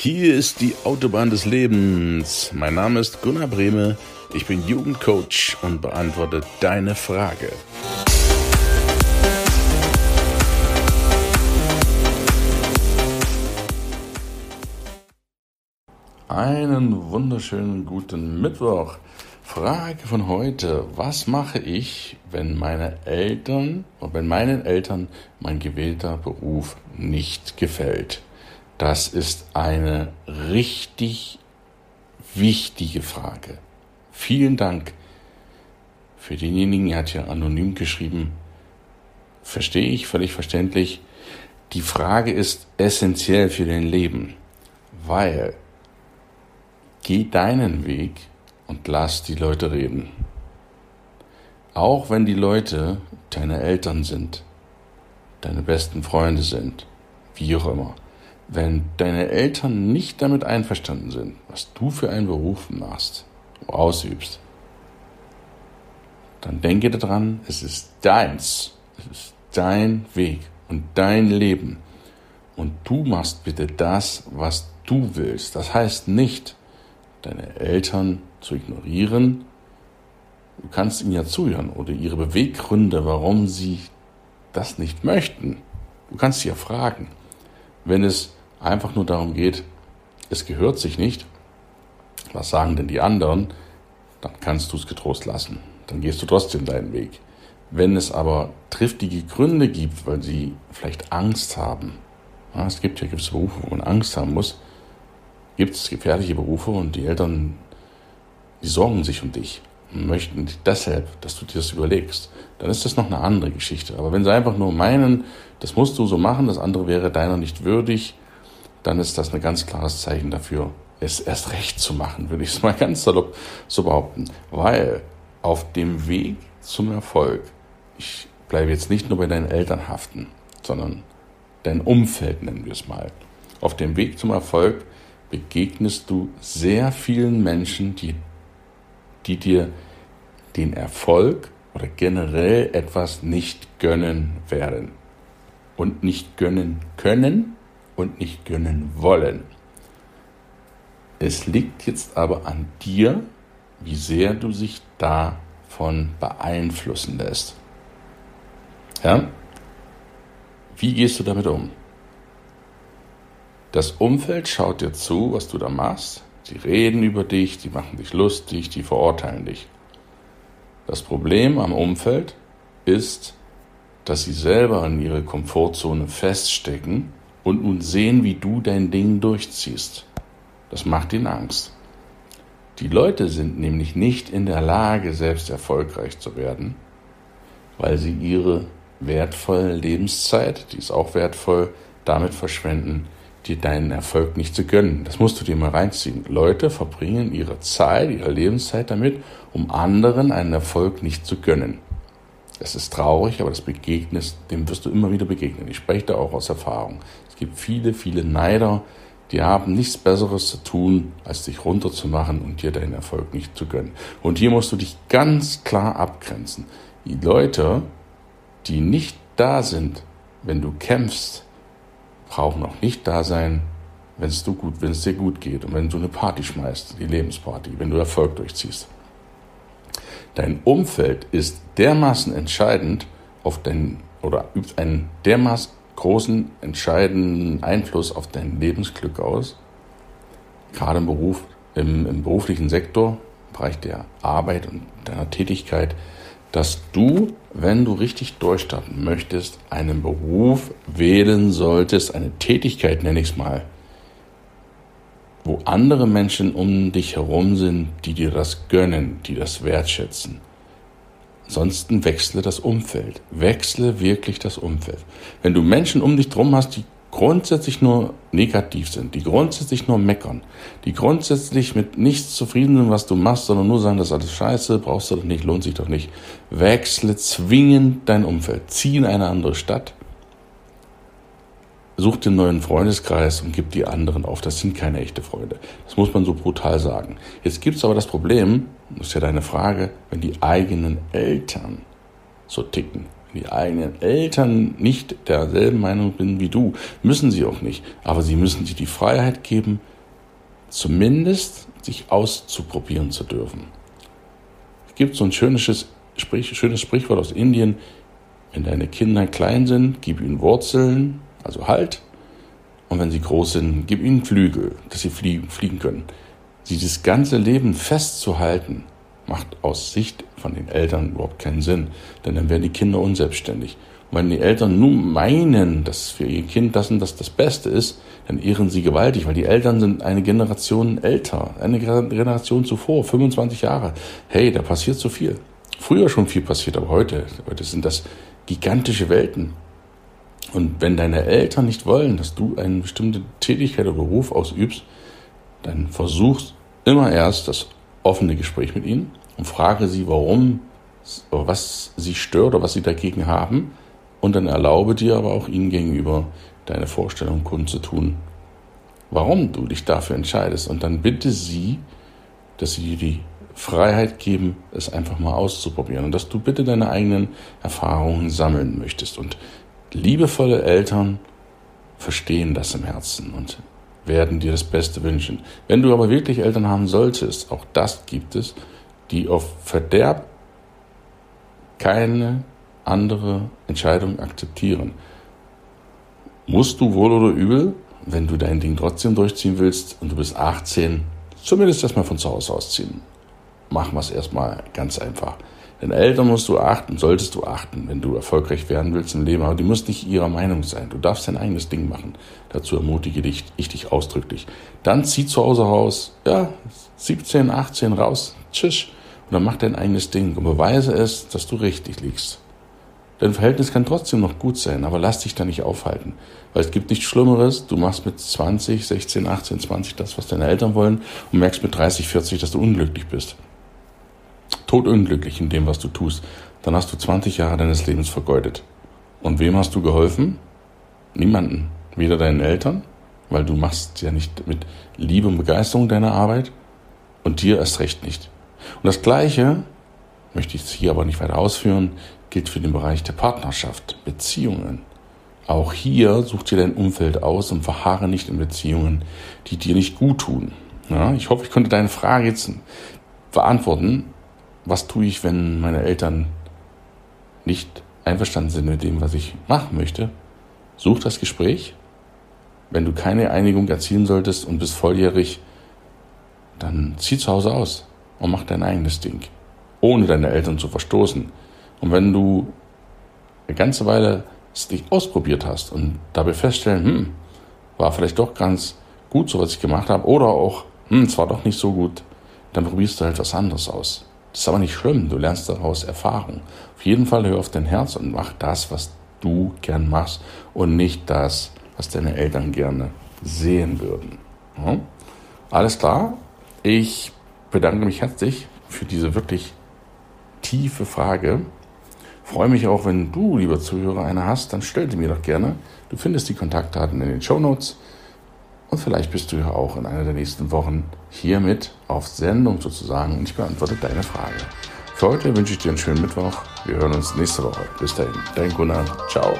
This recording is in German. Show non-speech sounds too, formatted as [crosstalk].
Hier ist die Autobahn des Lebens. Mein Name ist Gunnar Brehme. Ich bin Jugendcoach und beantworte deine Frage. Einen wunderschönen guten Mittwoch. Frage von heute. Was mache ich, wenn meine Eltern, wenn meinen Eltern mein gewählter Beruf nicht gefällt? Das ist eine richtig wichtige Frage. Vielen Dank für denjenigen, der hat ja anonym geschrieben. Verstehe ich völlig verständlich. Die Frage ist essentiell für dein Leben, weil geh deinen Weg und lass die Leute reden. Auch wenn die Leute deine Eltern sind, deine besten Freunde sind, wie auch immer. Wenn deine Eltern nicht damit einverstanden sind, was du für einen Beruf machst, ausübst, dann denke daran, es ist deins, es ist dein Weg und dein Leben. Und du machst bitte das, was du willst. Das heißt nicht, deine Eltern zu ignorieren. Du kannst ihnen ja zuhören oder ihre Beweggründe, warum sie das nicht möchten. Du kannst sie ja fragen. Wenn es einfach nur darum geht, es gehört sich nicht, was sagen denn die anderen, dann kannst du es getrost lassen. Dann gehst du trotzdem deinen Weg. Wenn es aber triftige Gründe gibt, weil sie vielleicht Angst haben, ja, es gibt ja gewisse Berufe, wo man Angst haben muss, gibt es gefährliche Berufe und die Eltern, die sorgen sich um dich und möchten deshalb, dass du dir das überlegst, dann ist das noch eine andere Geschichte. Aber wenn sie einfach nur meinen, das musst du so machen, das andere wäre deiner nicht würdig, dann ist das ein ganz klares Zeichen dafür, es erst recht zu machen, würde ich es mal [laughs] ganz salopp so behaupten. Weil auf dem Weg zum Erfolg, ich bleibe jetzt nicht nur bei deinen Eltern haften, sondern dein Umfeld nennen wir es mal. Auf dem Weg zum Erfolg begegnest du sehr vielen Menschen, die, die dir den Erfolg oder generell etwas nicht gönnen werden. Und nicht gönnen können und nicht gönnen wollen. Es liegt jetzt aber an dir, wie sehr du dich davon beeinflussen lässt. Ja? Wie gehst du damit um? Das Umfeld schaut dir zu, was du da machst. Sie reden über dich, die machen dich lustig, die verurteilen dich. Das Problem am Umfeld ist, dass sie selber in ihre Komfortzone feststecken und nun sehen, wie du dein Ding durchziehst. Das macht ihnen Angst. Die Leute sind nämlich nicht in der Lage, selbst erfolgreich zu werden, weil sie ihre wertvolle Lebenszeit, die ist auch wertvoll, damit verschwenden, dir deinen Erfolg nicht zu gönnen. Das musst du dir mal reinziehen. Leute verbringen ihre Zeit, ihre Lebenszeit damit, um anderen einen Erfolg nicht zu gönnen. Das ist traurig, aber das begegnest, dem wirst du immer wieder begegnen. Ich spreche da auch aus Erfahrung. Es gibt viele, viele Neider, die haben nichts Besseres zu tun, als dich runterzumachen und dir deinen Erfolg nicht zu gönnen. Und hier musst du dich ganz klar abgrenzen. Die Leute, die nicht da sind, wenn du kämpfst, brauchen auch nicht da sein, es, wenn es dir gut geht und wenn du eine Party schmeißt, die Lebensparty, wenn du Erfolg durchziehst. Dein Umfeld ist dermaßen entscheidend auf dein oder übt einen dermaßen großen, entscheidenden Einfluss auf dein Lebensglück aus, gerade im Beruf, im, im beruflichen Sektor, im Bereich der Arbeit und deiner Tätigkeit, dass du, wenn du richtig durchstarten möchtest, einen Beruf wählen solltest, eine Tätigkeit nenne ich es mal, wo andere Menschen um dich herum sind, die dir das gönnen, die das wertschätzen. Ansonsten wechsle das Umfeld. Wechsle wirklich das Umfeld. Wenn du Menschen um dich drum hast, die grundsätzlich nur negativ sind, die grundsätzlich nur meckern, die grundsätzlich mit nichts zufrieden sind, was du machst, sondern nur sagen, das ist alles scheiße, brauchst du doch nicht, lohnt sich doch nicht. Wechsle zwingend dein Umfeld. Zieh in eine andere Stadt. Such den neuen Freundeskreis und gib die anderen auf. Das sind keine echte Freunde. Das muss man so brutal sagen. Jetzt gibt's aber das Problem, das ist ja deine Frage, wenn die eigenen Eltern so ticken, Wenn die eigenen Eltern nicht derselben Meinung sind wie du, müssen sie auch nicht. Aber sie müssen dir die Freiheit geben, zumindest sich auszuprobieren zu dürfen. Es gibt so ein schönes, schönes Sprichwort aus Indien, wenn deine Kinder klein sind, gib ihnen Wurzeln, also Halt. Und wenn sie groß sind, gib ihnen Flügel, dass sie fliegen, fliegen können. Sie das ganze Leben festzuhalten, macht aus Sicht von den Eltern überhaupt keinen Sinn, denn dann werden die Kinder unselbstständig. Und wenn die Eltern nun meinen, dass für ihr Kind das und das das Beste ist, dann ehren sie gewaltig, weil die Eltern sind eine Generation älter, eine Generation zuvor, 25 Jahre. Hey, da passiert so viel. Früher schon viel passiert, aber heute, heute sind das gigantische Welten. Und wenn deine Eltern nicht wollen, dass du eine bestimmte Tätigkeit oder Beruf ausübst, dann versuchst immer erst das offene Gespräch mit ihnen und frage sie, warum, was sie stört oder was sie dagegen haben. Und dann erlaube dir aber auch ihnen gegenüber deine Vorstellung kundzutun, warum du dich dafür entscheidest. Und dann bitte sie, dass sie dir die Freiheit geben, es einfach mal auszuprobieren und dass du bitte deine eigenen Erfahrungen sammeln möchtest. Und liebevolle Eltern verstehen das im Herzen und werden dir das Beste wünschen. Wenn du aber wirklich Eltern haben solltest, auch das gibt es, die auf Verderb keine andere Entscheidung akzeptieren. Musst du wohl oder übel, wenn du dein Ding trotzdem durchziehen willst und du bist 18, zumindest erstmal von zu Hause ausziehen. Machen wir es erstmal ganz einfach. Den Eltern musst du achten, solltest du achten, wenn du erfolgreich werden willst im Leben, aber die muss nicht ihrer Meinung sein. Du darfst dein eigenes Ding machen. Dazu ermutige dich, ich dich ausdrücklich. Dann zieh zu Hause raus, ja, 17, 18 raus, tschüss, und dann mach dein eigenes Ding und beweise es, dass du richtig liegst. Dein Verhältnis kann trotzdem noch gut sein, aber lass dich da nicht aufhalten. Weil es gibt nichts Schlimmeres, du machst mit 20, 16, 18, 20 das, was deine Eltern wollen und merkst mit 30, 40, dass du unglücklich bist todunglücklich in dem, was du tust, dann hast du 20 Jahre deines Lebens vergeudet. Und wem hast du geholfen? Niemanden. Weder deinen Eltern, weil du machst ja nicht mit Liebe und Begeisterung deine Arbeit und dir erst recht nicht. Und das Gleiche, möchte ich hier aber nicht weiter ausführen, gilt für den Bereich der Partnerschaft, Beziehungen. Auch hier such dir dein Umfeld aus und verharre nicht in Beziehungen, die dir nicht gut tun. Ja, ich hoffe, ich konnte deine Frage jetzt beantworten was tue ich, wenn meine Eltern nicht einverstanden sind mit dem, was ich machen möchte, such das Gespräch. Wenn du keine Einigung erzielen solltest und bist volljährig, dann zieh zu Hause aus und mach dein eigenes Ding, ohne deine Eltern zu verstoßen. Und wenn du eine ganze Weile es nicht ausprobiert hast und dabei feststellen, hm, war vielleicht doch ganz gut so, was ich gemacht habe, oder auch, hm, es war doch nicht so gut, dann probierst du halt was anderes aus. Das ist aber nicht schlimm, du lernst daraus Erfahrung. Auf jeden Fall hör auf dein Herz und mach das, was du gern machst und nicht das, was deine Eltern gerne sehen würden. Ja? Alles klar? Ich bedanke mich herzlich für diese wirklich tiefe Frage. Freue mich auch, wenn du, lieber Zuhörer, eine hast, dann stell sie mir doch gerne. Du findest die Kontaktdaten in den Show Notes. Und vielleicht bist du ja auch in einer der nächsten Wochen hiermit auf Sendung sozusagen und ich beantworte deine Frage. Für heute wünsche ich dir einen schönen Mittwoch. Wir hören uns nächste Woche. Bis dahin, dein Gunnar. Ciao.